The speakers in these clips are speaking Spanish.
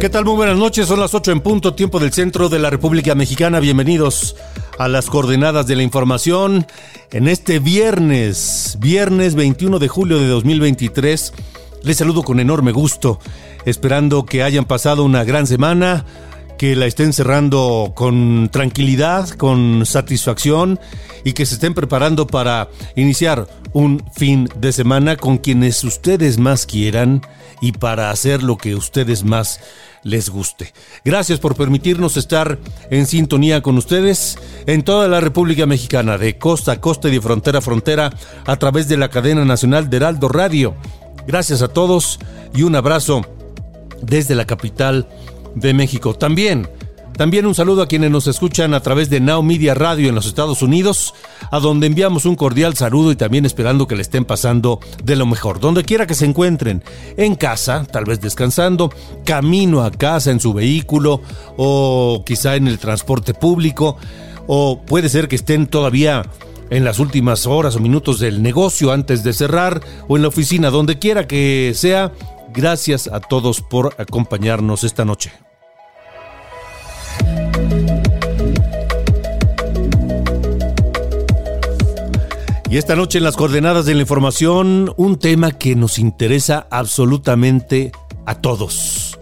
¿Qué tal? Muy buenas noches, son las 8 en punto, tiempo del centro de la República Mexicana. Bienvenidos a las coordenadas de la información en este viernes, viernes 21 de julio de 2023. Les saludo con enorme gusto, esperando que hayan pasado una gran semana, que la estén cerrando con tranquilidad, con satisfacción y que se estén preparando para iniciar un fin de semana con quienes ustedes más quieran y para hacer lo que ustedes más les guste. Gracias por permitirnos estar en sintonía con ustedes en toda la República Mexicana, de costa a costa y de frontera a frontera, a través de la cadena nacional de Heraldo Radio. Gracias a todos y un abrazo desde la capital de México. También también un saludo a quienes nos escuchan a través de Now Media Radio en los Estados Unidos, a donde enviamos un cordial saludo y también esperando que le estén pasando de lo mejor. Donde quiera que se encuentren, en casa, tal vez descansando, camino a casa en su vehículo o quizá en el transporte público, o puede ser que estén todavía en las últimas horas o minutos del negocio antes de cerrar o en la oficina, donde quiera que sea. Gracias a todos por acompañarnos esta noche. Y esta noche en las coordenadas de la información, un tema que nos interesa absolutamente a todos.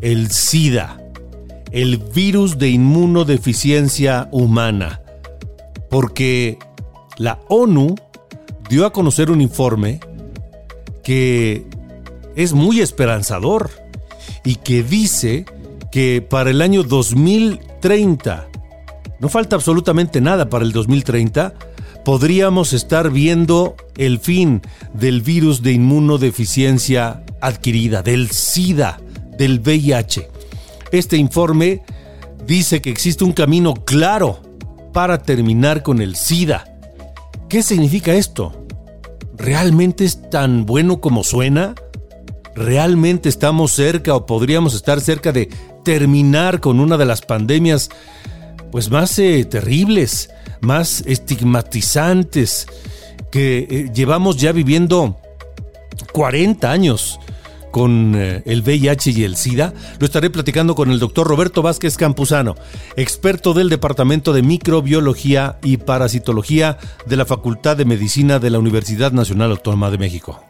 El SIDA, el virus de inmunodeficiencia humana. Porque la ONU dio a conocer un informe que es muy esperanzador y que dice que para el año 2030, no falta absolutamente nada para el 2030, podríamos estar viendo el fin del virus de inmunodeficiencia adquirida, del SIDA, del VIH. Este informe dice que existe un camino claro para terminar con el SIDA. ¿Qué significa esto? ¿Realmente es tan bueno como suena? ¿Realmente estamos cerca o podríamos estar cerca de terminar con una de las pandemias pues más eh, terribles, más estigmatizantes que eh, llevamos ya viviendo 40 años con eh, el VIH y el SIDA, lo estaré platicando con el doctor Roberto Vázquez Campuzano, experto del Departamento de Microbiología y Parasitología de la Facultad de Medicina de la Universidad Nacional Autónoma de México.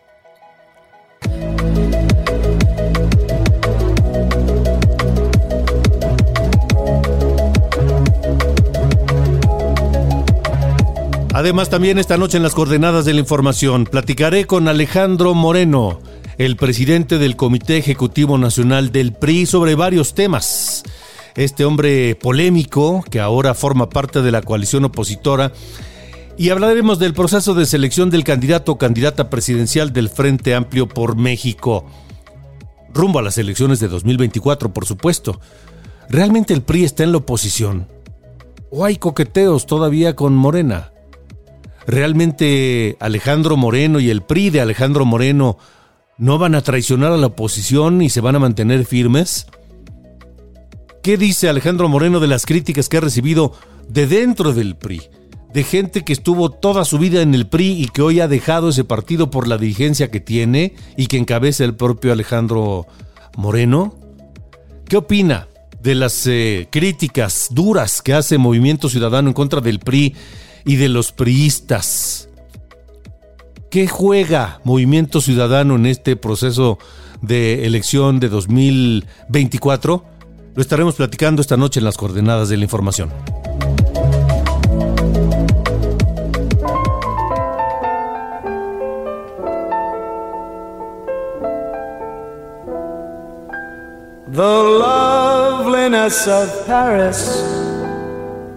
Además, también esta noche en las coordenadas de la información platicaré con Alejandro Moreno, el presidente del Comité Ejecutivo Nacional del PRI, sobre varios temas. Este hombre polémico, que ahora forma parte de la coalición opositora, y hablaremos del proceso de selección del candidato o candidata presidencial del Frente Amplio por México. Rumbo a las elecciones de 2024, por supuesto. ¿Realmente el PRI está en la oposición? ¿O hay coqueteos todavía con Morena? ¿Realmente Alejandro Moreno y el PRI de Alejandro Moreno no van a traicionar a la oposición y se van a mantener firmes? ¿Qué dice Alejandro Moreno de las críticas que ha recibido de dentro del PRI? De gente que estuvo toda su vida en el PRI y que hoy ha dejado ese partido por la dirigencia que tiene y que encabeza el propio Alejandro Moreno. ¿Qué opina de las eh, críticas duras que hace Movimiento Ciudadano en contra del PRI y de los priistas. ¿Qué juega Movimiento Ciudadano en este proceso de elección de 2024? Lo estaremos platicando esta noche en las coordenadas de la información. The loveliness of Paris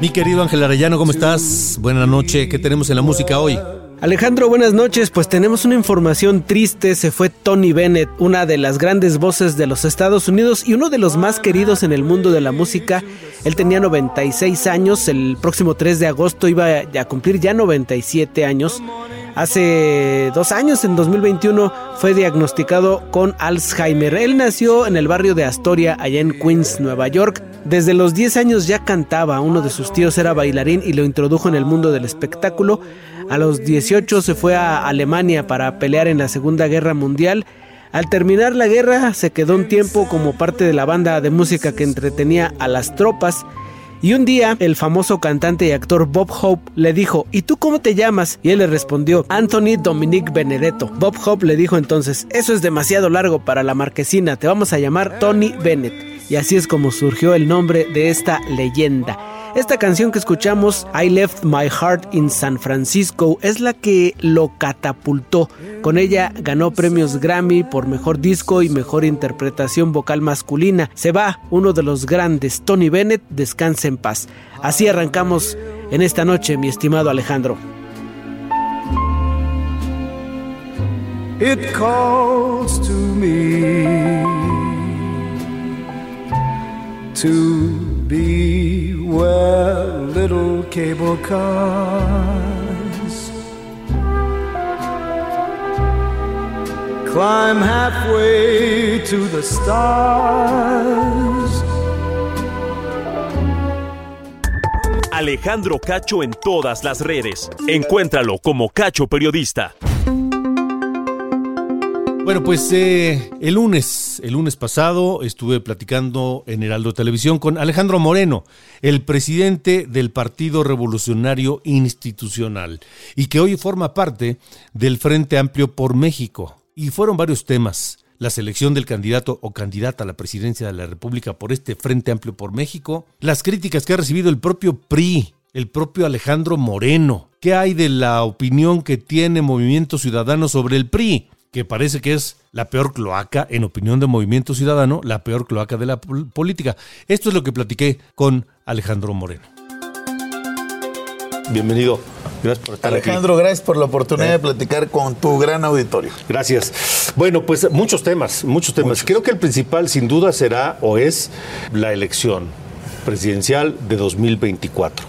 Mi querido Ángel Arellano, ¿cómo estás? Buenas noches. ¿Qué tenemos en la música hoy? Alejandro, buenas noches. Pues tenemos una información triste. Se fue Tony Bennett, una de las grandes voces de los Estados Unidos y uno de los más queridos en el mundo de la música. Él tenía 96 años. El próximo 3 de agosto iba a cumplir ya 97 años. Hace dos años, en 2021, fue diagnosticado con Alzheimer. Él nació en el barrio de Astoria, allá en Queens, Nueva York. Desde los 10 años ya cantaba. Uno de sus tíos era bailarín y lo introdujo en el mundo del espectáculo. A los 18 se fue a Alemania para pelear en la Segunda Guerra Mundial. Al terminar la guerra se quedó un tiempo como parte de la banda de música que entretenía a las tropas y un día el famoso cantante y actor Bob Hope le dijo, ¿y tú cómo te llamas? Y él le respondió, Anthony Dominic Benedetto. Bob Hope le dijo entonces, eso es demasiado largo para la marquesina, te vamos a llamar Tony Bennett. Y así es como surgió el nombre de esta leyenda. Esta canción que escuchamos, I Left My Heart in San Francisco, es la que lo catapultó. Con ella ganó premios Grammy por mejor disco y mejor interpretación vocal masculina. Se va uno de los grandes, Tony Bennett, descanse en paz. Así arrancamos en esta noche, mi estimado Alejandro. It calls to me to be where little cable cars climb halfway to the. Alejandro Cacho en todas las redes. Encuéntralo como Cacho Periodista. Bueno, pues eh, el lunes, el lunes pasado estuve platicando en Heraldo Televisión con Alejandro Moreno, el presidente del Partido Revolucionario Institucional, y que hoy forma parte del Frente Amplio por México. Y fueron varios temas. La selección del candidato o candidata a la presidencia de la República por este Frente Amplio por México, las críticas que ha recibido el propio PRI, el propio Alejandro Moreno. ¿Qué hay de la opinión que tiene Movimiento Ciudadano sobre el PRI? Que parece que es la peor cloaca, en opinión de Movimiento Ciudadano, la peor cloaca de la política. Esto es lo que platiqué con Alejandro Moreno. Bienvenido. Gracias por estar Alejandro, gracias por la oportunidad de platicar con tu gran auditorio. Gracias. Bueno, pues muchos temas, muchos temas. Creo que el principal sin duda será o es la elección presidencial de 2024.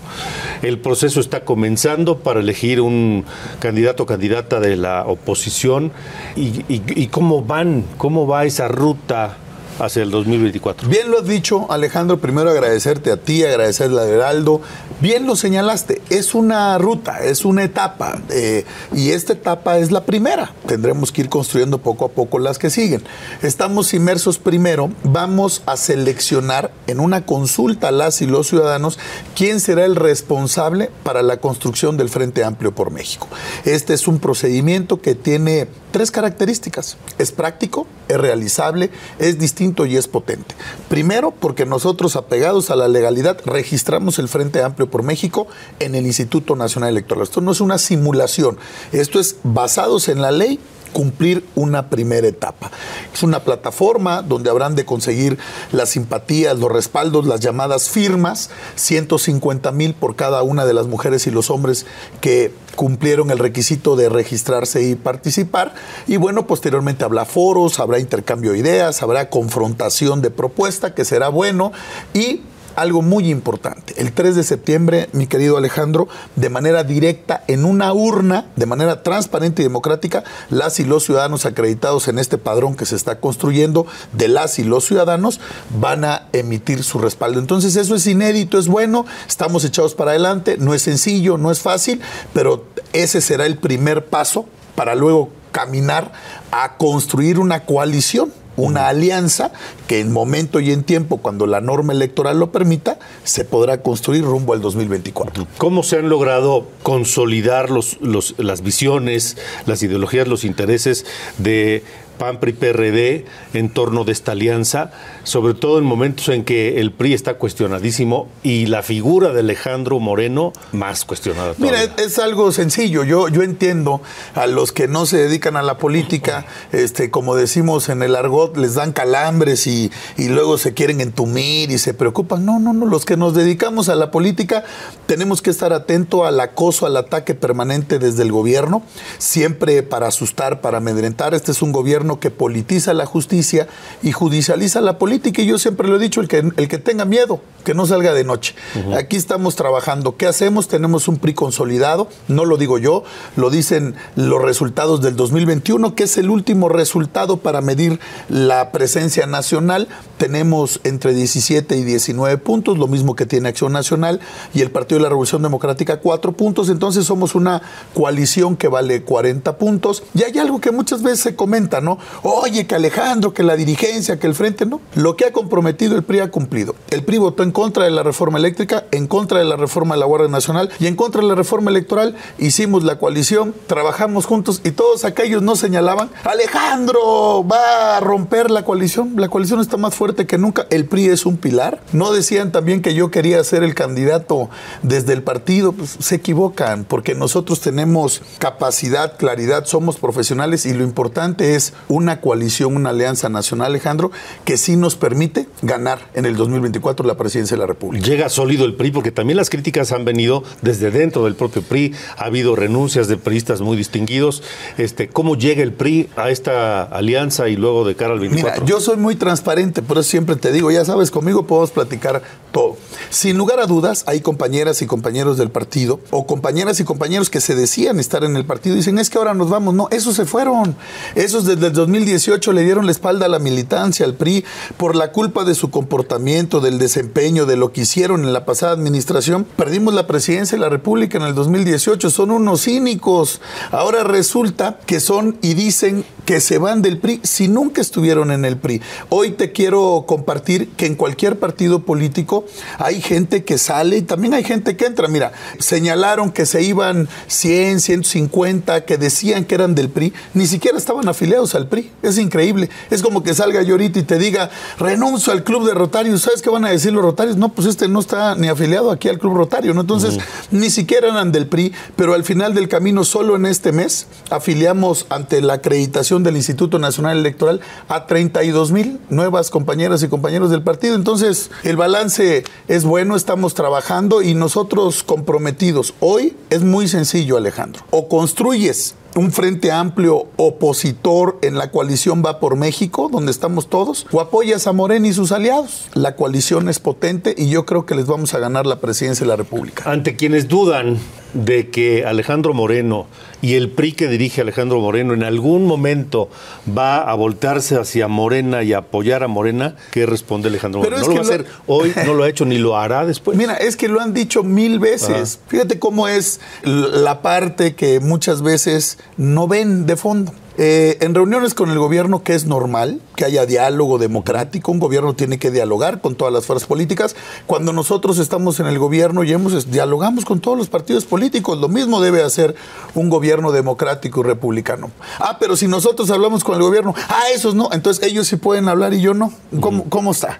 El proceso está comenzando para elegir un candidato o candidata de la oposición y, cómo van, cómo va esa ruta hacia el 2024. Bien lo has dicho, Alejandro. Primero agradecerte a ti, agradecerle a Heraldo. Bien lo señalaste, es una ruta, es una etapa. Eh, y esta etapa es la primera. Tendremos que ir construyendo poco a poco las que siguen. Estamos inmersos primero. Vamos a seleccionar en una consulta a las y los ciudadanos quién será el responsable para la construcción del Frente Amplio por México. Este es un procedimiento que tiene tres características. Es práctico, es realizable, es distinto y es potente. Primero, porque nosotros, apegados a la legalidad, registramos el Frente Amplio por México en el Instituto Nacional Electoral. Esto no es una simulación, esto es basados en la ley cumplir una primera etapa. Es una plataforma donde habrán de conseguir las simpatías, los respaldos, las llamadas firmas, 150 mil por cada una de las mujeres y los hombres que cumplieron el requisito de registrarse y participar. Y bueno, posteriormente habrá foros, habrá intercambio de ideas, habrá confrontación de propuesta, que será bueno, y algo muy importante. El 3 de septiembre, mi querido Alejandro, de manera directa, en una urna, de manera transparente y democrática, las y los ciudadanos acreditados en este padrón que se está construyendo de las y los ciudadanos van a emitir su respaldo. Entonces eso es inédito, es bueno, estamos echados para adelante, no es sencillo, no es fácil, pero ese será el primer paso para luego caminar a construir una coalición una alianza que en momento y en tiempo, cuando la norma electoral lo permita, se podrá construir rumbo al 2024. ¿Cómo se han logrado consolidar los, los, las visiones, las ideologías, los intereses de PAN, PRI, PRD en torno de esta alianza, sobre todo en momentos en que el PRI está cuestionadísimo y la figura de Alejandro Moreno más cuestionada. Mira, es algo sencillo. Yo, yo entiendo a los que no se dedican a la política, este, como decimos en el argot, les dan calambres y, y luego se quieren entumir y se preocupan. No, no, no. Los que nos dedicamos a la política tenemos que estar atentos al acoso, al ataque permanente desde el gobierno, siempre para asustar, para amedrentar. Este es un gobierno que politiza la justicia y judicializa la política. Y yo siempre lo he dicho, el que, el que tenga miedo, que no salga de noche. Aquí estamos trabajando. ¿Qué hacemos? Tenemos un PRI consolidado, no lo digo yo, lo dicen los resultados del 2021, que es el último resultado para medir la presencia nacional. Tenemos entre 17 y 19 puntos, lo mismo que tiene Acción Nacional y el Partido de la Revolución Democrática, 4 puntos. Entonces somos una coalición que vale 40 puntos. Y hay algo que muchas veces se comenta, ¿no? Oye, que Alejandro, que la dirigencia, que el frente, no. Lo que ha comprometido el PRI ha cumplido. El PRI votó en contra de la reforma eléctrica, en contra de la reforma de la Guardia Nacional y en contra de la reforma electoral. Hicimos la coalición, trabajamos juntos y todos aquellos no señalaban, Alejandro va a romper la coalición. La coalición está más fuerte que nunca. El PRI es un pilar. No decían también que yo quería ser el candidato desde el partido. Pues se equivocan porque nosotros tenemos capacidad, claridad, somos profesionales y lo importante es una coalición, una alianza nacional, Alejandro, que sí nos permite ganar en el 2024 la presidencia de la República. Llega sólido el PRI, porque también las críticas han venido desde dentro del propio PRI, ha habido renuncias de priistas muy distinguidos. Este, ¿Cómo llega el PRI a esta alianza y luego de cara al 24? Mira, yo soy muy transparente, por eso siempre te digo, ya sabes, conmigo podemos platicar todo. Sin lugar a dudas, hay compañeras y compañeros del partido, o compañeras y compañeros que se decían estar en el partido, y dicen, es que ahora nos vamos. No, esos se fueron. Esos desde el 2018 le dieron la espalda a la militancia, al PRI, por la culpa de su comportamiento, del desempeño, de lo que hicieron en la pasada administración. Perdimos la presidencia de la República en el 2018. Son unos cínicos. Ahora resulta que son y dicen que se van del PRI si nunca estuvieron en el PRI. Hoy te quiero compartir que en cualquier partido político hay gente que sale y también hay gente que entra. Mira, señalaron que se iban 100, 150, que decían que eran del PRI, ni siquiera estaban afiliados al PRI. Es increíble. Es como que salga yo ahorita y te diga, renuncio al club de Rotarios. ¿Sabes qué van a decir los Rotarios? No, pues este no está ni afiliado aquí al club Rotario, ¿no? Entonces, ni siquiera eran del PRI, pero al final del camino, solo en este mes, afiliamos ante la acreditación del Instituto Nacional Electoral a 32 mil nuevas compañeras y compañeros del partido. Entonces, el balance es bueno, estamos trabajando y nosotros comprometidos. Hoy es muy sencillo, Alejandro. O construyes un frente amplio opositor en la coalición Va por México, donde estamos todos, o apoyas a Morena y sus aliados. La coalición es potente y yo creo que les vamos a ganar la presidencia de la República. Ante quienes dudan de que Alejandro Moreno y el PRI que dirige Alejandro Moreno en algún momento va a voltarse hacia Morena y apoyar a Morena, ¿qué responde Alejandro Moreno? No lo va a hacer hoy, no lo ha hecho ni lo hará después. Mira, es que lo han dicho mil veces. Fíjate cómo es la parte que muchas veces no ven de fondo. Eh, en reuniones con el gobierno, que es normal, que haya diálogo democrático, un gobierno tiene que dialogar con todas las fuerzas políticas. Cuando nosotros estamos en el gobierno y hemos, dialogamos con todos los partidos políticos, lo mismo debe hacer un gobierno democrático y republicano. Ah, pero si nosotros hablamos con el gobierno, ah, esos no, entonces ellos sí pueden hablar y yo no. ¿Cómo, cómo está?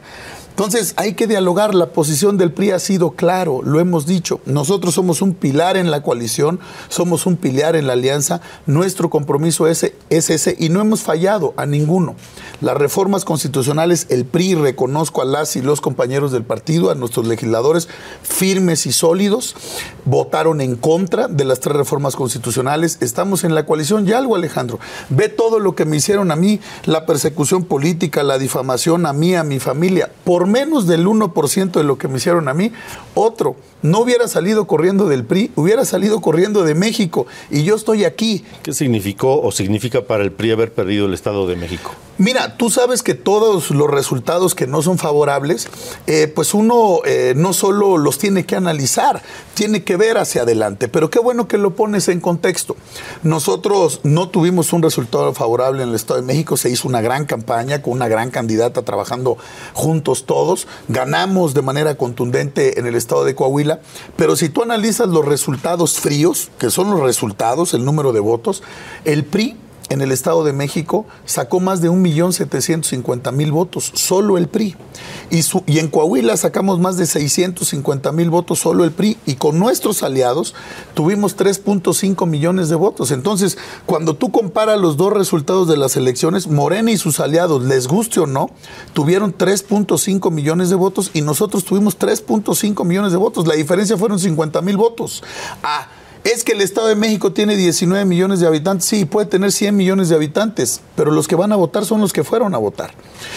Entonces hay que dialogar, la posición del PRI ha sido claro, lo hemos dicho, nosotros somos un pilar en la coalición, somos un pilar en la alianza, nuestro compromiso es, es ese y no hemos fallado a ninguno. Las reformas constitucionales, el PRI, reconozco a las y los compañeros del partido, a nuestros legisladores firmes y sólidos, votaron en contra de las tres reformas constitucionales, estamos en la coalición. Y algo Alejandro, ve todo lo que me hicieron a mí, la persecución política, la difamación a mí, a mi familia, por menos del 1% de lo que me hicieron a mí, otro no hubiera salido corriendo del PRI, hubiera salido corriendo de México y yo estoy aquí. ¿Qué significó o significa para el PRI haber perdido el Estado de México? Mira, tú sabes que todos los resultados que no son favorables, eh, pues uno eh, no solo los tiene que analizar, tiene que ver hacia adelante. Pero qué bueno que lo pones en contexto. Nosotros no tuvimos un resultado favorable en el Estado de México, se hizo una gran campaña con una gran candidata trabajando juntos todos, ganamos de manera contundente en el Estado de Coahuila, pero si tú analizas los resultados fríos, que son los resultados, el número de votos, el PRI en el Estado de México sacó más de 1.750.000 votos, solo el PRI. Y, en Coahuila sacamos más de 650.000 votos, solo el PRI. Y con nuestros aliados tuvimos 3.5 millones de votos. Entonces, cuando tú comparas los dos resultados de las elecciones, Morena y sus aliados, les guste o no, tuvieron 3.5 millones de votos y nosotros tuvimos 3.5 millones de votos. La diferencia fueron 50.000 votos. Ah, es que el Estado de México tiene 19 millones de habitantes, sí, puede tener 100 millones de habitantes, pero los que van a votar son los que fueron a votar.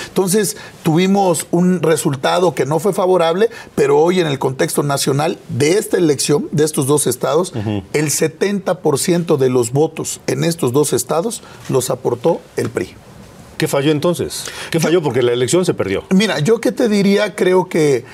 Entonces, tuvimos un resultado que no fue favorable, pero hoy en el contexto nacional de esta elección, de estos dos estados, el 70% de los votos en estos dos estados los aportó el PRI. ¿Qué falló entonces? ¿Qué falló? Porque la elección se perdió. Mira, yo qué te diría, creo que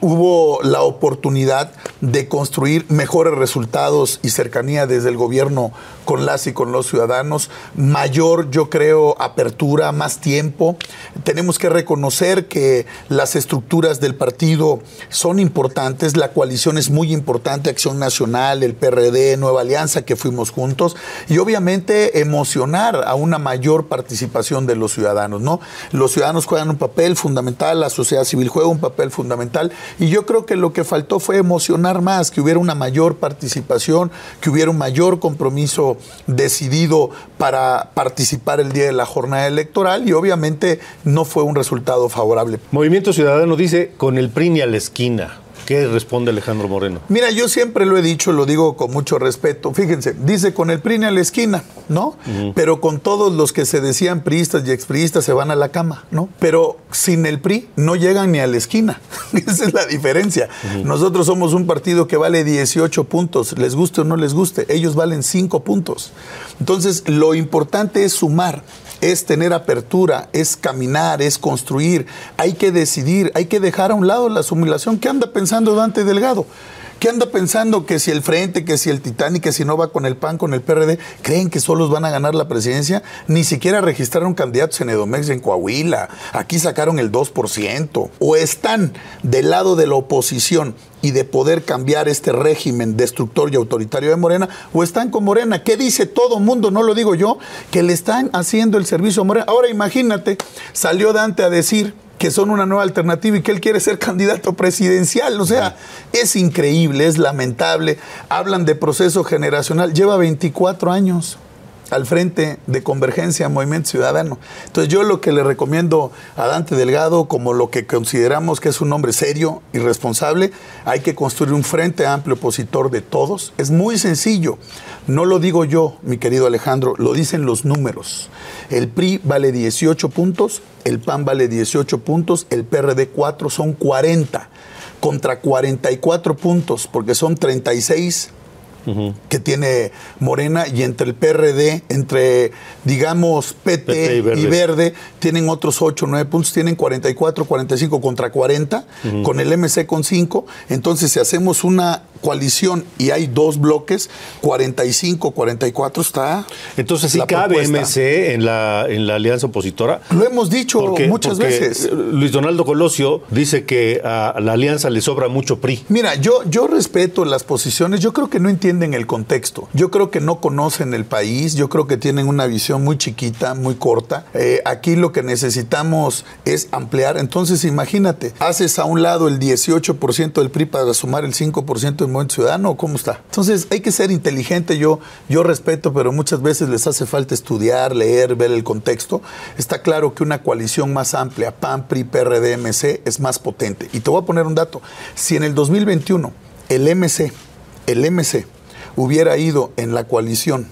hubo la oportunidad de construir mejores resultados y cercanía desde el gobierno con las y con los ciudadanos, mayor, yo creo, apertura, más tiempo. Tenemos que reconocer que las estructuras del partido son importantes, la coalición es muy importante, Acción Nacional, el PRD, Nueva Alianza, que fuimos juntos, y obviamente emocionar a una mayor participación de los ciudadanos, ¿no? Los ciudadanos juegan un papel fundamental, la sociedad civil juega un papel fundamental, y yo creo que lo que faltó fue emocionar más, que hubiera una mayor participación, que hubiera un mayor compromiso decidido para participar el día de la jornada electoral y obviamente no fue un resultado favorable. Movimiento Ciudadano dice con el PRI a la esquina. ¿Qué responde Alejandro Moreno? Mira, yo siempre lo he dicho, lo digo con mucho respeto. Fíjense, dice con el PRI a la esquina, ¿no? Pero con todos los que se decían priistas y expriistas se van a la cama, ¿no? Pero sin el PRI no llegan ni a la esquina. Esa es la diferencia. Nosotros somos un partido que vale 18 puntos, les guste o no les guste, ellos valen 5 puntos. Entonces, lo importante es sumar es tener apertura, es caminar, es construir. Hay que decidir, hay que dejar a un lado la sumilación. ¿Qué anda pensando Dante Delgado? ¿Qué anda pensando que si el Frente, que si el Titanic, que si no va con el PAN, con el PRD, creen que solos van a ganar la presidencia? Ni siquiera registraron candidatos en Edomex en Coahuila. Aquí sacaron el 2%. O están del lado de la oposición y de poder cambiar este régimen destructor y autoritario de Morena, o están con Morena. ¿Qué dice todo mundo? No lo digo yo, que le están haciendo el servicio a Morena. Ahora imagínate, salió Dante a decir que son una nueva alternativa y que él quiere ser candidato presidencial. O sea, es increíble, es lamentable. Hablan de proceso generacional. Lleva 24 años al frente de Convergencia Movimiento Ciudadano. Entonces yo lo que le recomiendo a Dante Delgado, como lo que consideramos que es un hombre serio y responsable, hay que construir un frente amplio opositor de todos. Es muy sencillo. No lo digo yo, mi querido Alejandro, lo dicen los números. El PRI vale 18 puntos, el PAN vale 18 puntos, el PRD 4 son 40 contra 44 puntos, porque son 36 que tiene Morena y entre el PRD, entre, digamos, PT, PT y y, Verde. tienen otros 8, 9 puntos, tienen 44, 45 contra 40, con el MC con 5. Entonces, si hacemos una coalición y hay dos bloques, 45, 44 está. Entonces sí cabe propuesta. MC en la, en la alianza opositora. Lo hemos dicho Porque- muchas porque veces. Luis Donaldo Colosio dice que a la alianza le sobra mucho PRI. Mira, yo, yo respeto las posiciones, yo creo que no entienden el contexto, yo creo que no conocen el país, yo creo que tienen una visión muy chiquita, muy corta. Eh, aquí lo que necesitamos es ampliar, entonces imagínate, haces a un lado el 18% del PRI para sumar el 5% del Movimiento Ciudadano, ¿cómo está? Entonces hay que ser inteligente, yo, yo respeto, pero muchas veces les hace falta estudiar, leer, ver el contexto. Está claro que una coalición más amplia, PAN, PRI, PRD, MC, es más potente. Y te voy a poner un dato, si en el 2021 el MC, el MC hubiera ido en la coalición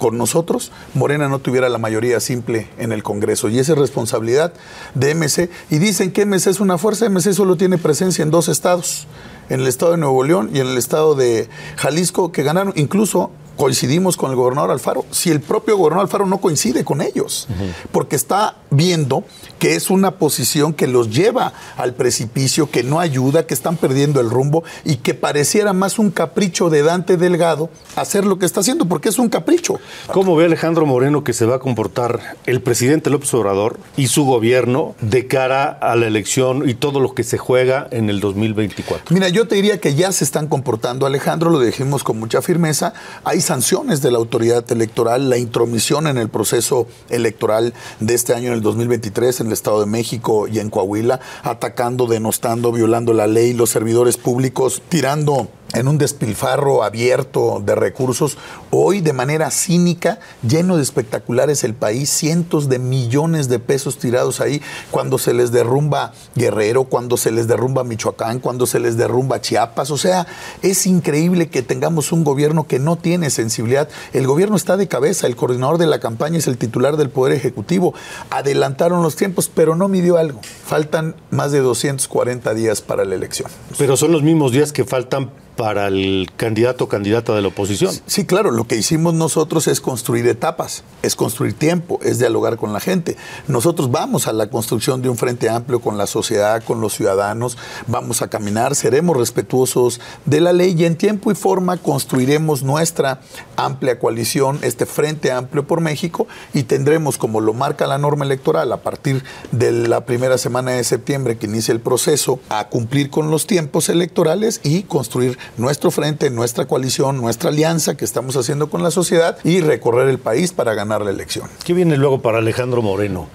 con nosotros, Morena no tuviera la mayoría simple en el Congreso. Y esa es responsabilidad de MC. Y dicen que MC es una fuerza, MC solo tiene presencia en dos estados, en el estado de Nuevo León y en el estado de Jalisco, que ganaron. Incluso coincidimos con el gobernador Alfaro. Si el propio gobernador Alfaro no coincide con ellos, porque está viendo que es una posición que los lleva al precipicio, que no ayuda, que están perdiendo el rumbo y que pareciera más un capricho de Dante Delgado hacer lo que está haciendo, porque es un capricho. ¿Cómo ve Alejandro Moreno que se va a comportar el presidente López Obrador y su gobierno de cara a la elección y todo lo que se juega en el 2024? Mira, yo te diría que ya se están comportando, Alejandro, lo dijimos con mucha firmeza. Hay sanciones de la autoridad electoral, la intromisión en el proceso electoral de este año, en el 2023, en el Estado de México y en Coahuila, atacando, denostando, violando la ley, los servidores públicos, tirando en un despilfarro abierto de recursos, hoy de manera cínica, lleno de espectaculares el país, cientos de millones de pesos tirados ahí, cuando se les derrumba Guerrero, cuando se les derrumba Michoacán, cuando se les derrumba Chiapas, o sea, es increíble que tengamos un gobierno que no tiene sensibilidad, el gobierno está de cabeza, el coordinador de la campaña es el titular del Poder Ejecutivo, adelantaron los tiempos, pero no midió algo, faltan más de 240 días para la elección. Pero son los mismos días que faltan para el candidato o candidata de la oposición. Sí, claro, lo que hicimos nosotros es construir etapas, es construir tiempo, es dialogar con la gente. Nosotros vamos a la construcción de un frente amplio con la sociedad, con los ciudadanos, vamos a caminar, seremos respetuosos de la ley y en tiempo y forma construiremos nuestra amplia coalición, este frente amplio por México y tendremos, como lo marca la norma electoral, a partir de la primera semana de septiembre que inicia el proceso, a cumplir con los tiempos electorales y construir nuestro frente, nuestra coalición, nuestra alianza que estamos haciendo con la sociedad y recorrer el país para ganar la elección. ¿Qué viene luego para Alejandro Moreno?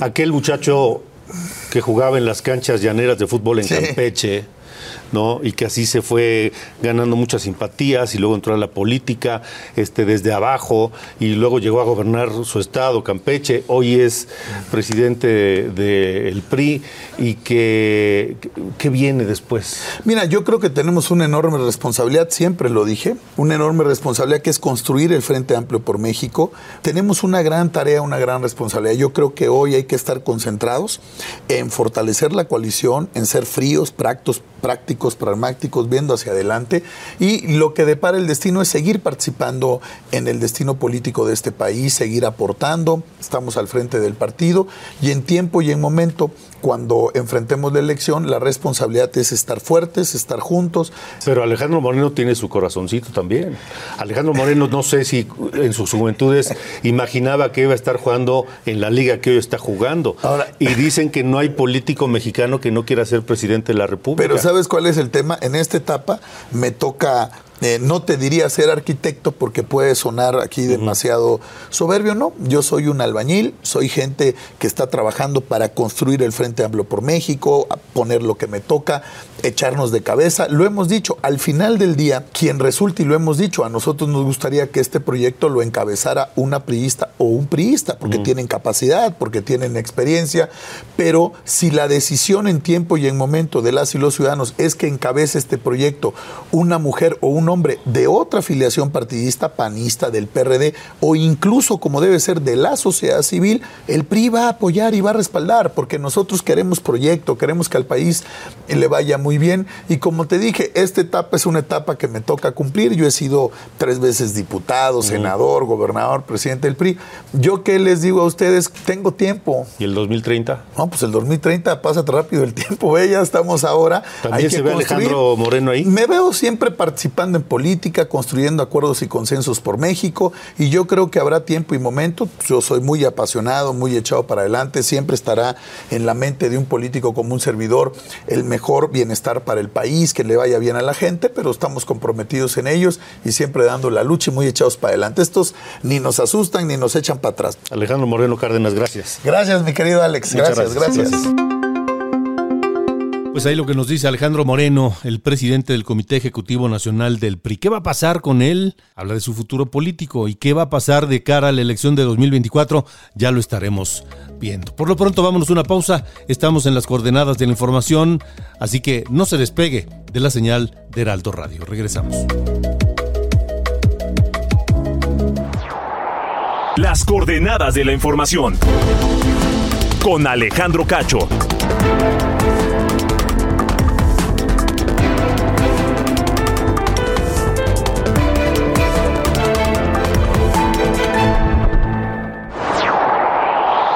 Aquel muchacho que jugaba en las canchas llaneras de fútbol en Sí. Campeche, ¿no? Y que así se fue ganando muchas simpatías y luego entró a la política este, desde abajo y luego llegó a gobernar su estado, Campeche. Hoy es presidente del PRI y que, ¿qué viene después? Mira, yo creo que tenemos una enorme responsabilidad, siempre lo dije, una enorme responsabilidad que es construir el Frente Amplio por México. Tenemos una gran tarea, una gran responsabilidad. Yo creo que hoy hay que estar concentrados en fortalecer la coalición, en ser fríos, prácticos, prácticos, pragmáticos, viendo hacia adelante. Y lo que depara el destino es seguir participando en el destino político de este país, seguir aportando. Estamos al frente del partido y en tiempo y en momento, cuando enfrentemos la elección, la responsabilidad es estar fuertes, estar juntos. Pero Alejandro Moreno tiene su corazoncito también. Alejandro Moreno no sé si en sus juventudes imaginaba que iba a estar jugando en la liga que hoy está jugando. Ahora- y dicen que no hay político mexicano que no quiera ser presidente de la República. Pero ¿sabes cuál es el tema? En esta etapa me toca, eh, no te diría ser arquitecto porque puede sonar aquí demasiado soberbio, no. Yo soy un albañil, soy gente que está trabajando para construir el Frente Amplio por México, poner lo que me toca, echarnos de cabeza. Lo hemos dicho, al final del día, quien resulte, y lo hemos dicho, a nosotros nos gustaría que este proyecto lo encabezara una priista o un priista, porque tienen capacidad, porque tienen experiencia, pero si la decisión en tiempo y en momento de las y los ciudadanos es que encabece este proyecto una mujer o un un hombre de otra afiliación partidista, panista, del PRD, o incluso como debe ser de la sociedad civil, el PRI va a apoyar y va a respaldar, porque nosotros queremos proyecto, queremos que al país le vaya muy bien. Y como te dije, esta etapa es una etapa que me toca cumplir. Yo he sido tres veces diputado, senador, gobernador, presidente del PRI. Yo qué les digo a ustedes, tengo tiempo. ¿Y el 2030? No, pues el 2030 pasa rápido el tiempo, ¿eh? ya estamos ahora. ¿También se ve Alejandro Moreno ahí? Me veo siempre participando en política, construyendo acuerdos y consensos por México, y yo creo que habrá tiempo y momento. Yo soy muy apasionado, muy echado para adelante, siempre estará en la mente de un político como un servidor el mejor bienestar para el país, que le vaya bien a la gente, pero estamos comprometidos en ellos y siempre dando la lucha y muy echados para adelante. Estos ni nos asustan ni nos echan para atrás. Alejandro Moreno Cárdenas, gracias. Gracias, mi querido Alex. gracias. gracias. Pues ahí lo que nos dice Alejandro Moreno, el presidente del Comité Ejecutivo Nacional del PRI. ¿Qué va a pasar con él? Habla de su futuro político. ¿Y qué va a pasar de cara a la elección de 2024? Ya lo estaremos viendo. Por lo pronto, vámonos una pausa. Estamos en las coordenadas de la información, así que no se despegue de la señal de Heraldo Radio. Regresamos. Las coordenadas de la información. Con Alejandro Cacho.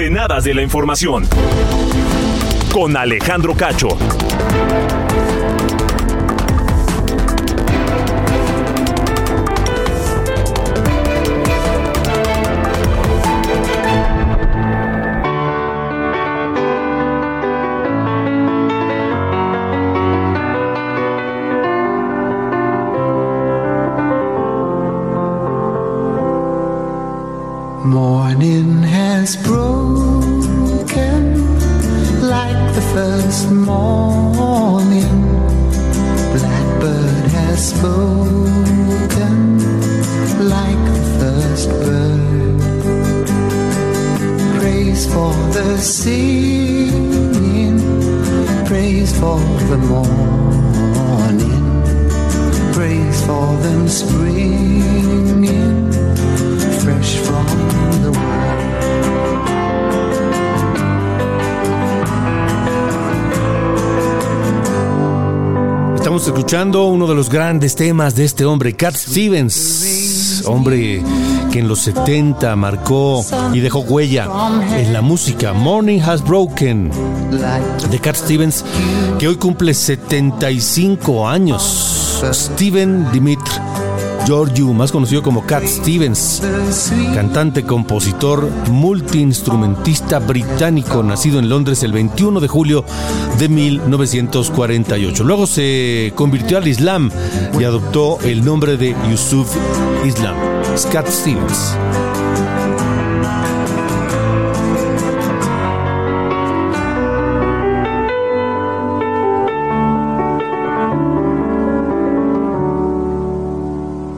Coordenadas de la información. Con Alejandro Cacho. Morning has broken first morning. Blackbird has spoken like the first bird. Praise for the singing, praise for the morning, praise for them springing escuchando uno de los grandes temas de este hombre, Cat Stevens, hombre que en los 70 marcó y dejó huella en la música. Morning Has Broken de Cat Stevens, que hoy cumple 75 años. Steven Dimitri Georgiou, más conocido como Cat Stevens, cantante, compositor, multiinstrumentista británico, nacido en Londres el 21 de julio de 1948. Luego se convirtió al Islam y adoptó el nombre de Yusuf Islam. Cat Stevens.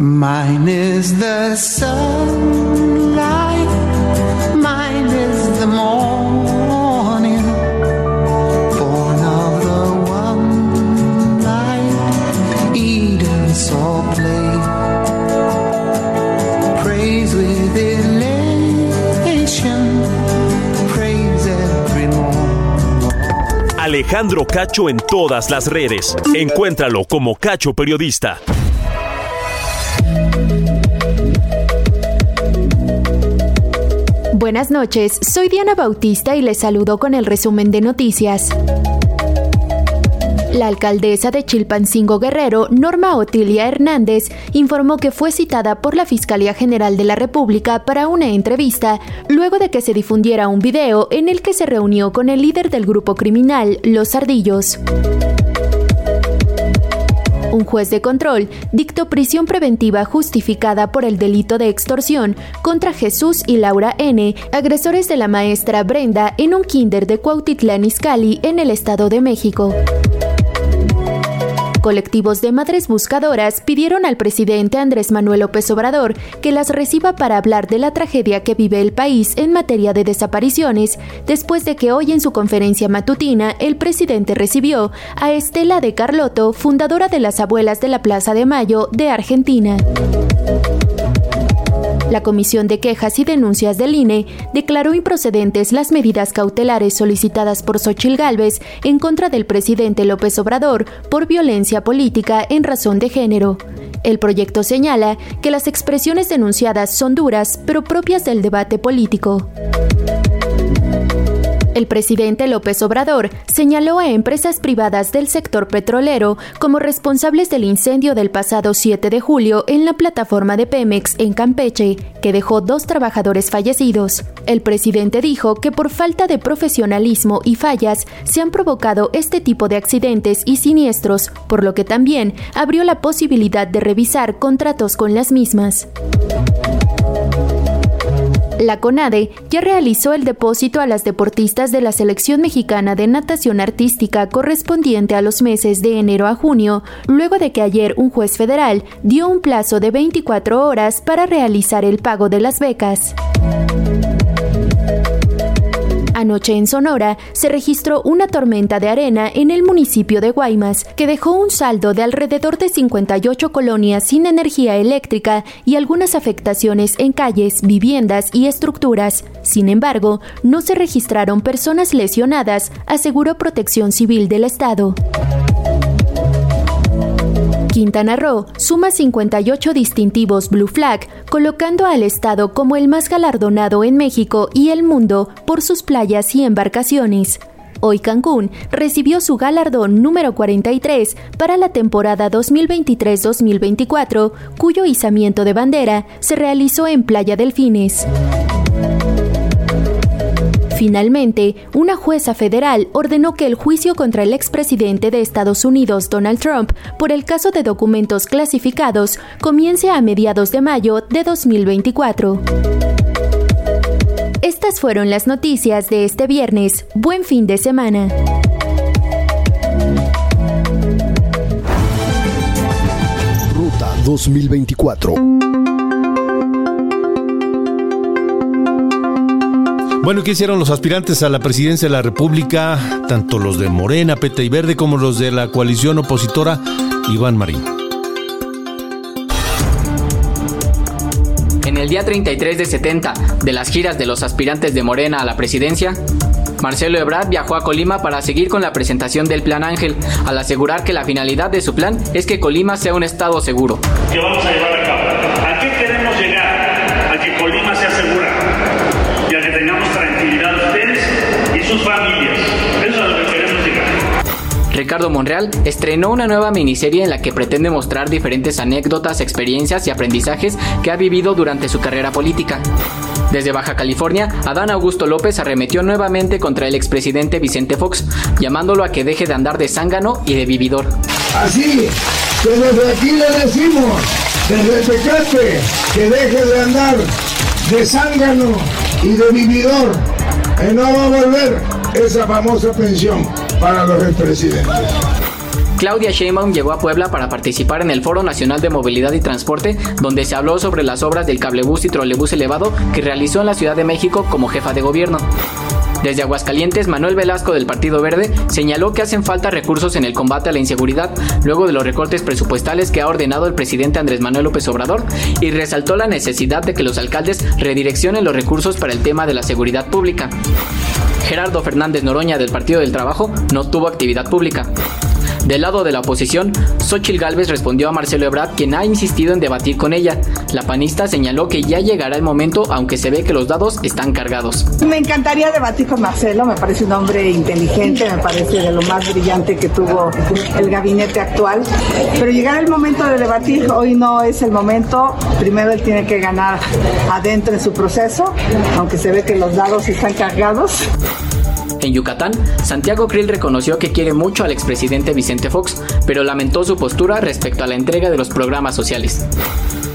Mine is the sunlight, mine is the morning, born of the one light Eden saw play. Praise with elation, praise every morning. Alejandro Cacho en todas las redes. Encuéntralo como Cacho Periodista. Buenas noches, soy Diana Bautista y les saludo con el resumen de noticias. La alcaldesa de Chilpancingo Guerrero, Norma Otilia Hernández, informó que fue citada por la Fiscalía General de la República para una entrevista luego de que se difundiera un video en el que se reunió con el líder del grupo criminal, Los Ardillos. Un juez de control dictó prisión preventiva justificada por el delito de extorsión contra Jesús y Laura N., agresores de la maestra Brenda en un kinder de Cuautitlán Izcalli en el Estado de México colectivos de madres buscadoras pidieron al presidente Andrés Manuel López Obrador que las reciba para hablar de la tragedia que vive el país en materia de desapariciones, después de que hoy en su conferencia matutina el presidente recibió a Estela de Carlotto, fundadora de las Abuelas de la Plaza de Mayo de Argentina. La Comisión de Quejas y Denuncias del INE declaró improcedentes las medidas cautelares solicitadas por Xochil Gálvez en contra del presidente López Obrador por violencia política en razón de género. El proyecto señala que las expresiones denunciadas son duras, pero propias del debate político. El presidente López Obrador señaló a empresas privadas del sector petrolero como responsables del incendio del pasado 7 de julio en la plataforma de Pemex en Campeche, que dejó dos trabajadores fallecidos. El presidente dijo que por falta de profesionalismo y fallas se han provocado este tipo de accidentes y siniestros, por lo que también abrió la posibilidad de revisar contratos con las mismas. La CONADE ya realizó el depósito a las deportistas de la selección mexicana de natación artística correspondiente a los meses de enero a junio, luego de que ayer un juez federal dio un plazo de 24 horas para realizar el pago de las becas. Anoche en Sonora se registró una tormenta de arena en el municipio de Guaymas que dejó un saldo de alrededor de 58 colonias sin energía eléctrica y algunas afectaciones en calles, viviendas y estructuras. Sin embargo, no se registraron personas lesionadas, aseguró Protección Civil del Estado. Quintana Roo suma 58 distintivos Blue Flag, colocando al estado como el más galardonado en México y el mundo por sus playas y embarcaciones. Hoy Cancún recibió su galardón número 43 para la temporada 2023-2024, cuyo izamiento de bandera se realizó en Playa Delfines. Finalmente, una jueza federal ordenó que el juicio contra el expresidente de Estados Unidos, Donald Trump, por el caso de documentos clasificados comience a mediados de mayo de 2024. Estas fueron las noticias de este viernes. Buen fin de semana. Ruta 2024. Bueno, ¿qué hicieron los aspirantes a la presidencia de la República? Tanto los de Morena, Peta y Verde, como los de la coalición opositora Iván Marín. En el día 33 de 70 de las giras de los aspirantes de Morena a la presidencia, Marcelo Ebrard viajó a Colima para seguir con la presentación del Plan Ángel, al asegurar que la finalidad de su plan es que Colima sea un estado seguro. ¿Qué vamos a llevar Ricardo Monreal estrenó una nueva miniserie en la que pretende mostrar diferentes anécdotas, experiencias y aprendizajes que ha vivido durante su carrera política. Desde Baja California, Adán Augusto López arremetió nuevamente contra el expresidente Vicente Fox, llamándolo a que deje de andar de zángano y de vividor. Así que desde aquí le decimos, desde Tecate, que deje de andar de zángano y de vividor, que no va a volver esa famosa pensión para los expresidentes. Claudia Sheinbaum llegó a Puebla para participar en el Foro Nacional de Movilidad y Transporte, donde se habló sobre las obras del cablebús y trolebús elevado que realizó en la Ciudad de México como jefa de gobierno. Desde Aguascalientes, Manuel Velasco del Partido Verde señaló que hacen falta recursos en el combate a la inseguridad luego de los recortes presupuestales que ha ordenado el presidente Andrés Manuel López Obrador y resaltó la necesidad de que los alcaldes redireccionen los recursos para el tema de la seguridad pública. Gerardo Fernández Noroña del Partido del Trabajo no tuvo actividad pública. Del lado de la oposición, Xochil Gálvez respondió a Marcelo Ebrard, quien ha insistido en debatir con ella. La panista señaló que ya llegará el momento, aunque se ve que los dados están cargados. Me encantaría debatir con Marcelo, me parece un hombre inteligente, me parece de lo más brillante que tuvo el gabinete actual, pero llegará el momento de debatir, hoy no es el momento, primero él tiene que ganar adentro en su proceso, aunque se ve que los dados están cargados. En Yucatán, Santiago Krill reconoció que quiere mucho al expresidente Vicente Fox, pero lamentó su postura respecto a la entrega de los programas sociales.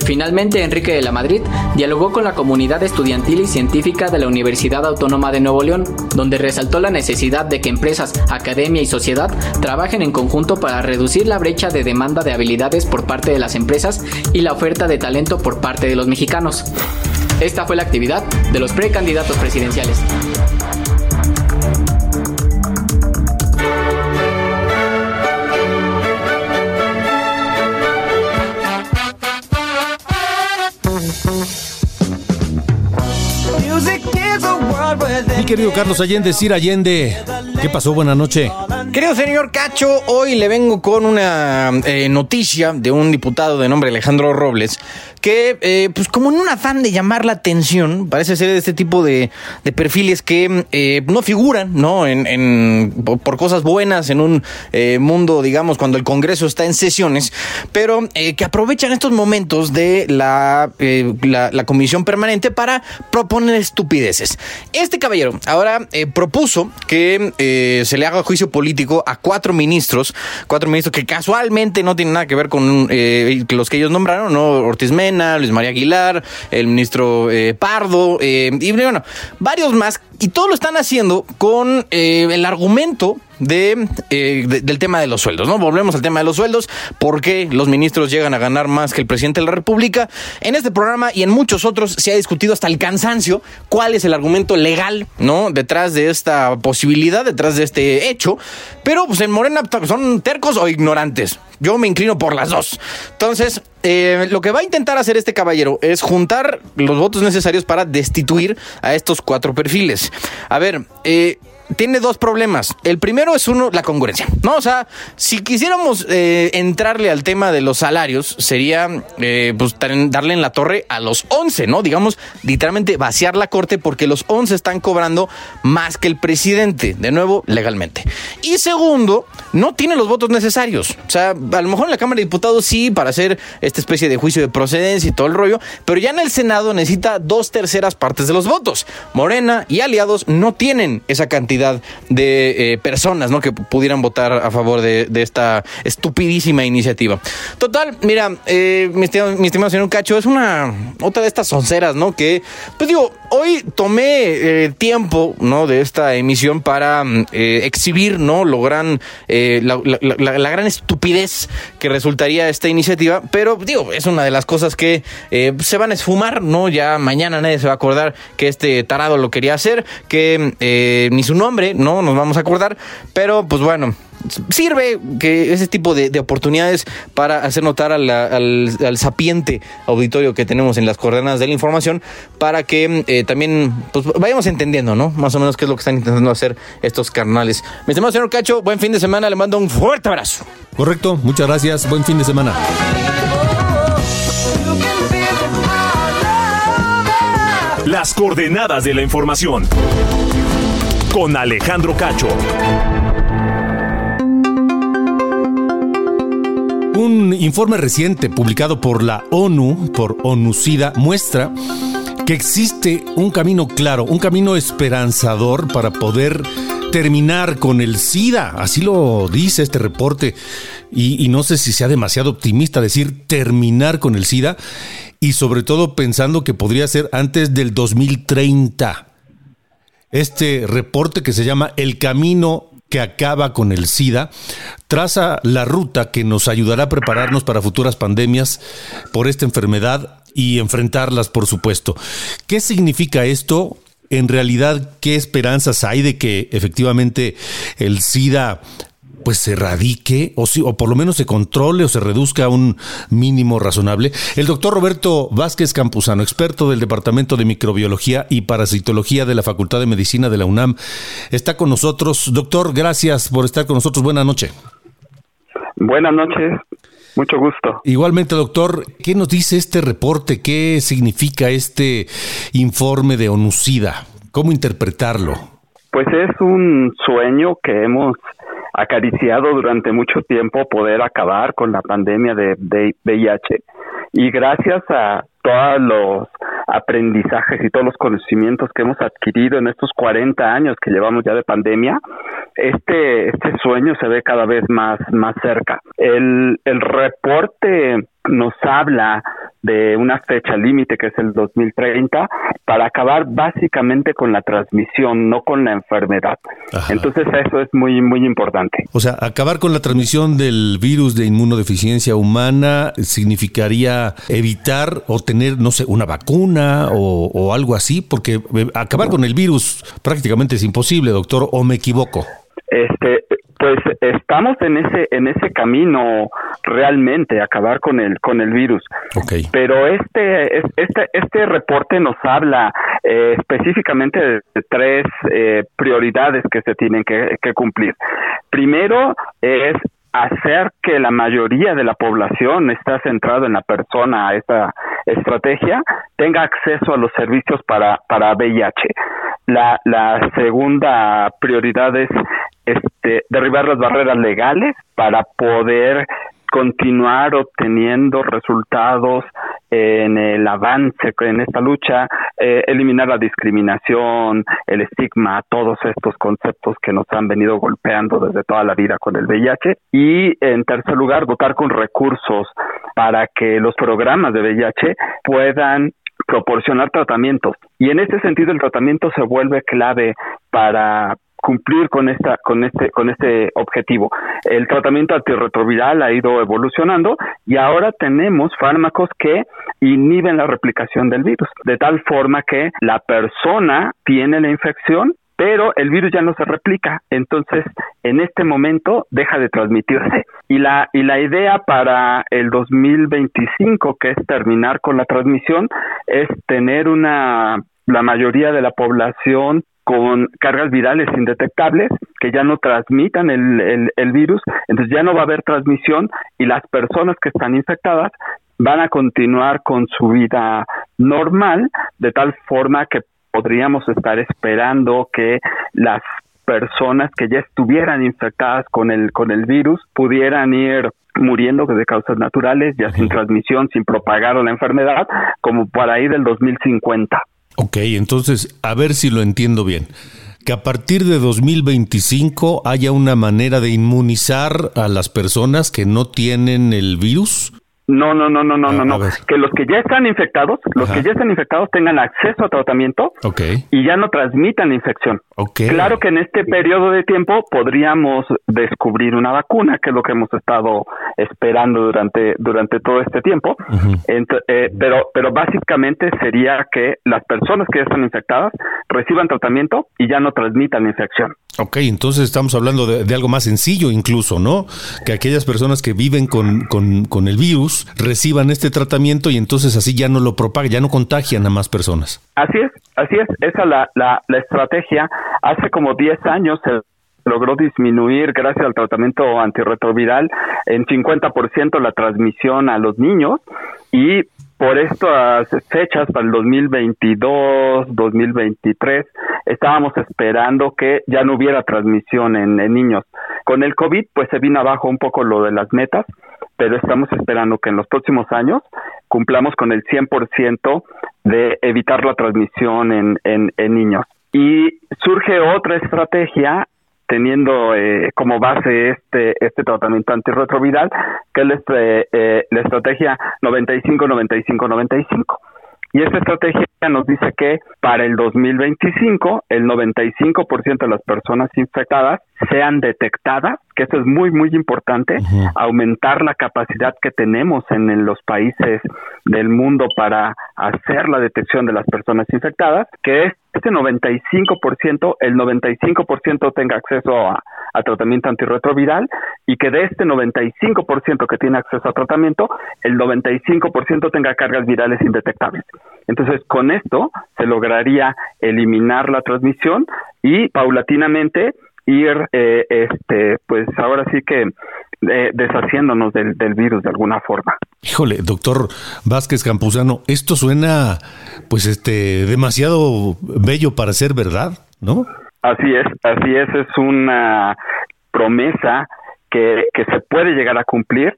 Finalmente, Enrique de la Madrid dialogó con la comunidad estudiantil y científica de la Universidad Autónoma de Nuevo León, donde resaltó la necesidad de que empresas, academia y sociedad trabajen en conjunto para reducir la brecha de demanda de habilidades por parte de las empresas y la oferta de talento por parte de los mexicanos. Esta fue la actividad de los precandidatos presidenciales. Mi querido Carlos Allende, Sir Allende, ¿qué pasó? Buenas noches. Querido señor Cacho, hoy le vengo con una eh, noticia de un diputado de nombre Alejandro Robles que, eh, pues como en un afán de llamar la atención, parece ser de este tipo de, de perfiles que eh, no figuran, ¿no? En, por cosas buenas en un mundo, digamos, cuando el Congreso está en sesiones, pero que aprovechan estos momentos de la, la, comisión permanente para proponer estupideces. Este caballero ahora propuso que se le haga juicio político a cuatro ministros, cuatro ministros que casualmente no tienen nada que ver con eh, los que ellos nombraron, ¿no? Ortiz Mena, Luis María Aguilar, el ministro eh, Pardo, eh, y bueno, varios más, y todo lo están haciendo con eh, el argumento eh, de- del tema de los sueldos, ¿no? Volvemos al tema de los sueldos, por qué los ministros llegan a ganar más que el presidente de la República. En este programa y en muchos otros se ha discutido hasta el cansancio cuál es el argumento legal, ¿no? Detrás de esta posibilidad, detrás de este hecho, pero pues en Morena son tercos o ignorantes. Yo me inclino por las dos. Entonces, eh, lo que va a intentar hacer este caballero es juntar los votos necesarios para destituir a estos cuatro perfiles. A ver, eh, tiene dos problemas. El primero es uno, la congruencia. No, o sea, si quisiéramos eh, entrarle al tema de los salarios, sería eh, pues darle en la torre a los 11, ¿no? Digamos, literalmente vaciar la corte porque los 11 están cobrando más que el presidente, de nuevo, legalmente. Y segundo, no tiene los votos necesarios. O sea, a lo mejor en la Cámara de Diputados sí, para hacer esta especie de juicio de procedencia y todo el rollo, pero ya en el Senado necesita dos terceras partes de los votos. Morena y aliados no tienen esa cantidad de eh, personas ¿no? que pudieran votar a favor de, de esta estupidísima iniciativa. Total, mira, eh, mi, estimado, mi estimado señor Cacho, es una otra de estas sonceras, ¿no? Que, pues digo, hoy tomé eh, tiempo, ¿no? De esta emisión para mm, eh, exhibir, ¿no? Lo gran, eh, la, la- la- la gran estupidez que resultaría esta iniciativa, pero digo, es una de las cosas que eh, se van a esfumar, ¿no? Ya mañana nadie se va a acordar que este tarado lo quería hacer, que eh, ni su nombre, ¿no? Nos vamos a acordar, pero pues bueno. Sirve que ese tipo de, de oportunidades para hacer notar a la- al, al sapiente auditorio que tenemos en las coordenadas de la información para que eh, también pues, vayamos entendiendo, ¿no? Más o menos qué es lo que están intentando hacer estos carnales. Mi estimado señor Cacho, buen fin de semana, le mando un fuerte abrazo. Correcto, muchas gracias. Buen fin de semana. Las coordenadas de la información. Con Alejandro Cacho. Un informe reciente publicado por la ONU, por ONUCIDA, muestra que existe un camino claro, un camino esperanzador para poder terminar con el SIDA. Así lo dice este reporte. Y, y no sé si sea demasiado optimista decir terminar con el SIDA. Y sobre todo pensando que podría ser antes del 2030 este reporte que se llama El Camino que acaba con el SIDA traza la ruta que nos ayudará a prepararnos para futuras pandemias por esta enfermedad y enfrentarlas, por supuesto. ¿Qué significa esto? En realidad, ¿qué esperanzas hay de que efectivamente el SIDA pues se erradique o, si- o por lo menos se controle o se reduzca a un mínimo razonable. El doctor Roberto Vázquez Campuzano, experto del Departamento de Microbiología y Parasitología de la Facultad de Medicina de la UNAM, está con nosotros. Doctor, gracias por estar con nosotros. Buenas noches. Buenas noches, mucho gusto. Igualmente, doctor, ¿qué nos dice este reporte? ¿Qué significa este informe de ONUCIDA? ¿Cómo interpretarlo? Pues es un sueño que hemos acariciado durante mucho tiempo poder acabar con la pandemia de, de VIH y gracias a todos los aprendizajes y todos los conocimientos que hemos adquirido en estos 40 años que llevamos ya de pandemia, este, este sueño se ve cada vez más, más cerca. El, el reporte nos habla de una fecha límite que es el 2030 para acabar básicamente con la transmisión, no con la enfermedad. Entonces eso es muy muy importante. O sea, acabar con la transmisión del virus de inmunodeficiencia humana significaría evitar o tener, no sé, una vacuna o, o algo así, porque eh, acabar con el virus prácticamente es imposible, doctor, o me equivoco. Este, pues estamos en ese en ese camino realmente acabar con el con el virus. Pero este este este reporte nos habla eh, específicamente de, tres eh, prioridades que se tienen que, que cumplir. Primero es hacer que la mayoría de la población está centrado en la persona esta estrategia tenga acceso a los servicios para para VIH. La, la segunda prioridad es este, derribar las barreras legales para poder continuar obteniendo resultados en el avance en esta lucha, eh, eliminar la discriminación, el estigma, todos estos conceptos que nos han venido golpeando desde toda la vida con el VIH y en tercer lugar dotar con recursos para que los programas de VIH puedan proporcionar tratamientos. Y en este sentido el tratamiento se vuelve clave para cumplir con esta con este con este objetivo. El tratamiento antirretroviral ha ido evolucionando y ahora tenemos fármacos que inhiben la replicación del virus, de tal forma que la persona tiene la infección pero el virus ya no se replica, entonces en este momento deja de transmitirse. Y la y la idea para el 2025, que es terminar con la transmisión, es tener una la mayoría de la población con cargas virales indetectables que ya no transmitan el, el, virus, entonces ya no va a haber transmisión y las personas que están infectadas van a continuar con su vida normal de tal forma que podríamos estar esperando que las personas que ya estuvieran infectadas con el con el virus pudieran ir muriendo de causas naturales, ya sin transmisión, sin propagar la enfermedad, como por ahí del 2050. Ok, entonces, a ver si lo entiendo bien. Que a partir de 2025 haya una manera de inmunizar a las personas que no tienen el virus. No, no, no, no, no, no, no. Que los que ya están infectados, los que ya están infectados tengan acceso a tratamiento y ya no transmitan la infección. Claro que en este periodo de tiempo podríamos descubrir una vacuna, que es lo que hemos estado esperando durante durante todo este tiempo. Eh, pero pero básicamente sería que las personas que ya están infectadas reciban tratamiento y ya no transmitan la infección. Ok, entonces estamos hablando de, algo más sencillo incluso, ¿no? Que aquellas personas que viven con, con, con, el virus reciban este tratamiento y entonces así ya no lo propagan, ya no contagian a más personas. Así es, así es, esa es la, la, la estrategia. Hace como 10 años se logró disminuir gracias al tratamiento antirretroviral en 50% la transmisión a los niños y por estas fechas, para el 2022, 2023, estábamos esperando que ya no hubiera transmisión en, niños. Con el COVID, pues se vino abajo un poco lo de las metas, pero estamos esperando que en los próximos años cumplamos con el 100% de evitar la transmisión en, en, niños. Y surge otra estrategia teniendo eh, como base este este tratamiento antirretroviral que es la, eh, la estrategia 95 95 95 y esta estrategia nos dice que para el 2025 el 95% de las personas infectadas sean detectadas, que eso es muy muy importante, aumentar la capacidad que tenemos en, los países del mundo para hacer la detección de las personas infectadas, que es este 95%, el 95% tenga acceso a, tratamiento antirretroviral y que de este 95% que tiene acceso a tratamiento, el 95% tenga cargas virales indetectables. Entonces, con esto se lograría eliminar la transmisión y paulatinamente ir, eh, este, pues ahora sí que eh, deshaciéndonos del, del virus de alguna forma. Híjole, doctor Vázquez Campuzano, esto suena pues este demasiado bello para ser verdad, ¿no? Así es, así es, es una promesa que, que se puede llegar a cumplir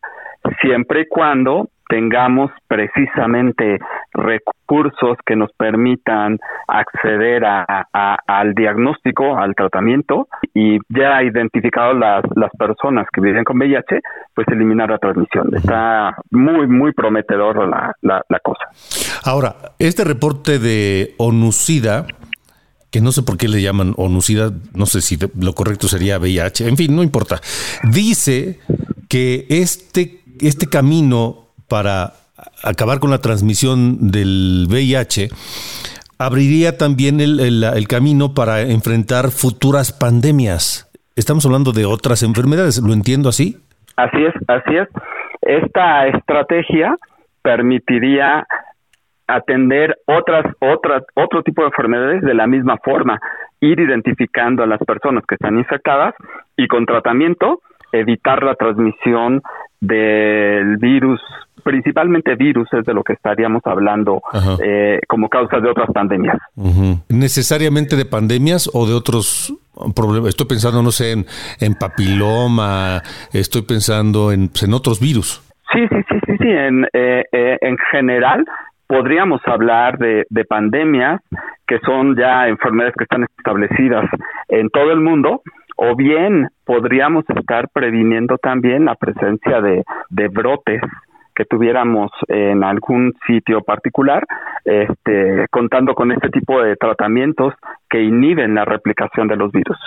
siempre y cuando tengamos precisamente recursos que nos permitan acceder a, a- al diagnóstico, al tratamiento y ya identificado las, las personas que viven con VIH, pues eliminar la transmisión. Está muy, muy prometedor la, la, la cosa. Ahora, este reporte de ONUCIDA, que no sé por qué le llaman ONUCIDA, no sé si lo correcto sería VIH, en fin, no importa, dice que este, este camino para acabar con la transmisión del VIH abriría también el, camino para enfrentar futuras pandemias. Estamos hablando de otras enfermedades, ¿lo entiendo así? Así es, así es. Esta estrategia permitiría atender otras, otras, otro tipo de enfermedades de la misma forma, ir identificando a las personas que están infectadas y con tratamiento evitar la transmisión del virus, principalmente virus es de lo que estaríamos hablando eh, como causa de otras pandemias. ¿Necesariamente de pandemias o de otros problemas? Estoy pensando, no sé, en, en papiloma, estoy pensando en, pues, en otros virus. Sí, sí, sí, sí, sí. En, eh, eh, en general podríamos hablar de, de pandemias que son ya enfermedades que están establecidas en todo el mundo o bien podríamos estar previniendo también la presencia de, de brotes que tuviéramos en algún sitio particular, este, contando con este tipo de tratamientos que inhiben la replicación de los virus.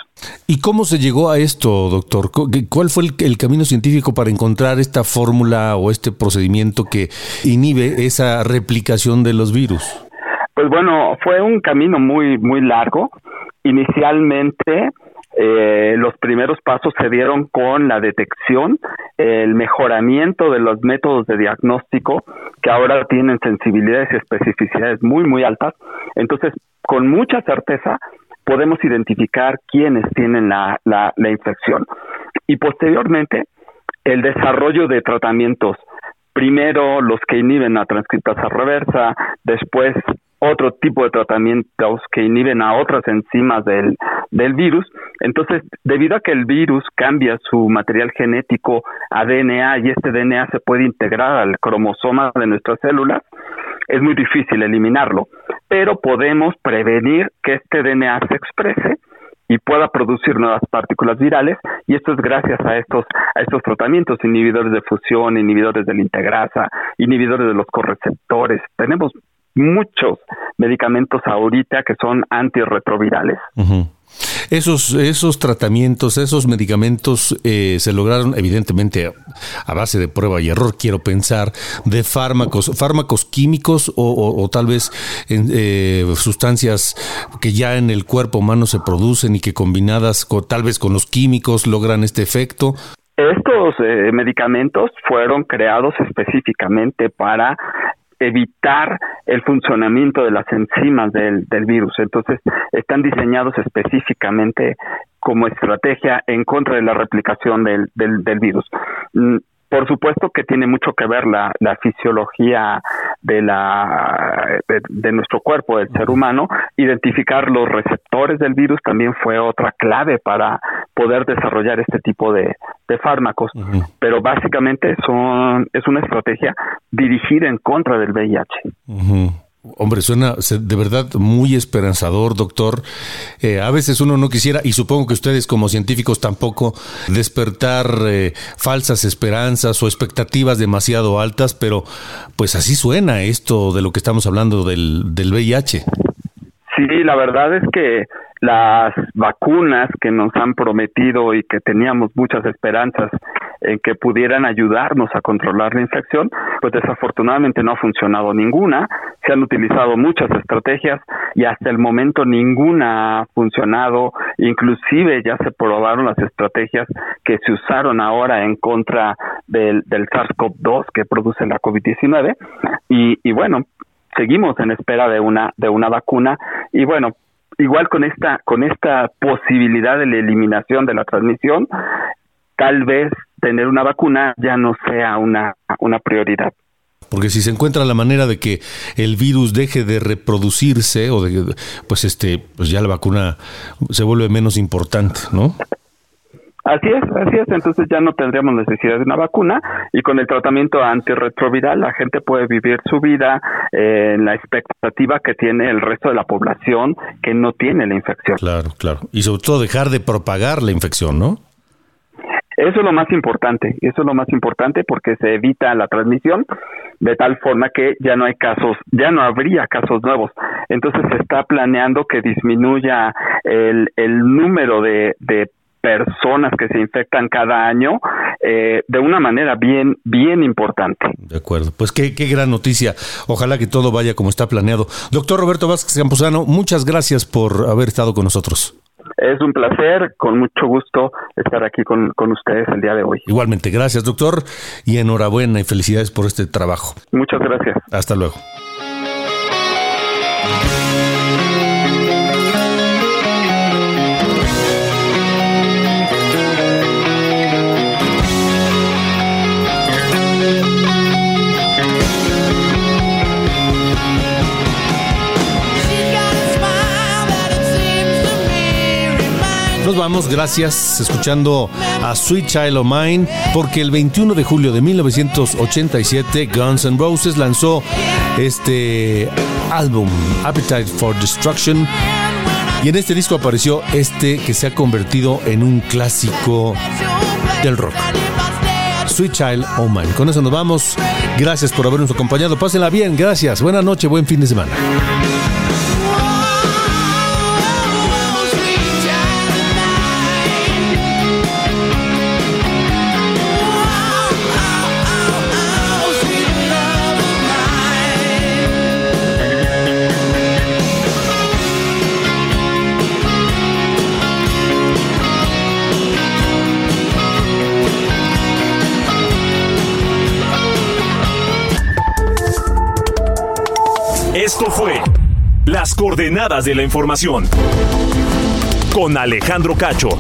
¿Y cómo se llegó a esto, doctor? ¿Cuál fue el, el camino científico para encontrar esta fórmula o este procedimiento que inhibe esa replicación de los virus? Pues bueno, fue un camino muy, muy largo. Inicialmente, eh, los primeros pasos se dieron con la detección, el mejoramiento de los métodos de diagnóstico, que ahora tienen sensibilidades y especificidades muy, muy altas. Entonces, con mucha certeza, podemos identificar quiénes tienen la, la, la infección. Y posteriormente, el desarrollo de tratamientos primero los que inhiben la transcriptasa reversa, después otro tipo de tratamientos que inhiben a otras enzimas del, del virus. Entonces, debido a que el virus cambia su material genético a DNA y este DNA se puede integrar al cromosoma de nuestras células, es muy difícil eliminarlo, pero podemos prevenir que este DNA se exprese y pueda producir nuevas partículas virales y esto es gracias a estos a estos tratamientos inhibidores de fusión, inhibidores de la integrasa, inhibidores de los correceptores. Tenemos muchos medicamentos ahorita que son antirretrovirales. Esos, esos tratamientos, esos medicamentos eh, se lograron evidentemente a base de prueba y error, quiero pensar, de fármacos, fármacos químicos o, o- o tal vez en, eh, sustancias que ya en el cuerpo humano se producen y que combinadas con, tal vez con los químicos logran este efecto. Estos eh, medicamentos fueron creados específicamente para evitar el funcionamiento de las enzimas del, del virus. Entonces, están diseñados específicamente como estrategia en contra de la replicación del, del, del virus. Por supuesto que tiene mucho que ver la, la fisiología de, la, de, de nuestro cuerpo, del ser humano. Identificar los receptores del virus también fue otra clave para poder desarrollar este tipo de, de fármacos. Pero básicamente son, es una estrategia dirigida en contra del VIH. Hombre, suena de verdad muy esperanzador, doctor. Eh, a veces uno no quisiera, y supongo que ustedes como científicos tampoco, despertar eh, falsas esperanzas o expectativas demasiado altas, pero pues así suena esto de lo que estamos hablando del, del VIH. Sí, la verdad es que las vacunas que nos han prometido y que teníamos muchas esperanzas en que pudieran ayudarnos a controlar la infección, pues desafortunadamente no ha funcionado ninguna. Se han utilizado muchas estrategias y hasta el momento ninguna ha funcionado. Inclusive ya se probaron las estrategias que se usaron ahora en contra del, del SARS-CoV-2 que produce la COVID-19. Y, y bueno, seguimos en espera de una de una vacuna y bueno igual con esta con esta posibilidad de la eliminación de la transmisión tal vez tener una vacuna ya no sea una, una prioridad. Porque si se encuentra la manera de que el virus deje de reproducirse o de pues este pues ya la vacuna se vuelve menos importante, ¿no? Así es, así es. Entonces ya no tendríamos necesidad de una vacuna y con el tratamiento antirretroviral la gente puede vivir su vida eh, en la expectativa que tiene el resto de la población que no tiene la infección. Claro, claro. Y sobre todo dejar de propagar la infección, ¿no? Eso es lo más importante, eso es lo más importante porque se evita la transmisión de tal forma que ya no hay casos, ya no habría casos nuevos. Entonces se está planeando que disminuya el, el número de, de personas que se infectan cada año eh, de una manera bien, bien importante. De acuerdo, pues qué, qué gran noticia. Ojalá que todo vaya como está planeado. Doctor Roberto Vázquez Campuzano, muchas gracias por haber estado con nosotros. Es un placer, con mucho gusto estar aquí con, con, ustedes el día de hoy. Igualmente, gracias doctor y enhorabuena y felicidades por este trabajo. Muchas gracias. Hasta luego. Nos vamos, gracias, escuchando a Sweet Child of Mine, porque el 21 de julio de 1987 Guns N' Roses lanzó este álbum, Appetite for Destruction, y en este disco apareció este que se ha convertido en un clásico del rock. Sweet Child of Mine. Con eso nos vamos. Gracias por habernos acompañado. Pásenla bien. Gracias. Buenas noches. Buen fin de semana. Coordenadas de la Información con Alejandro Cacho.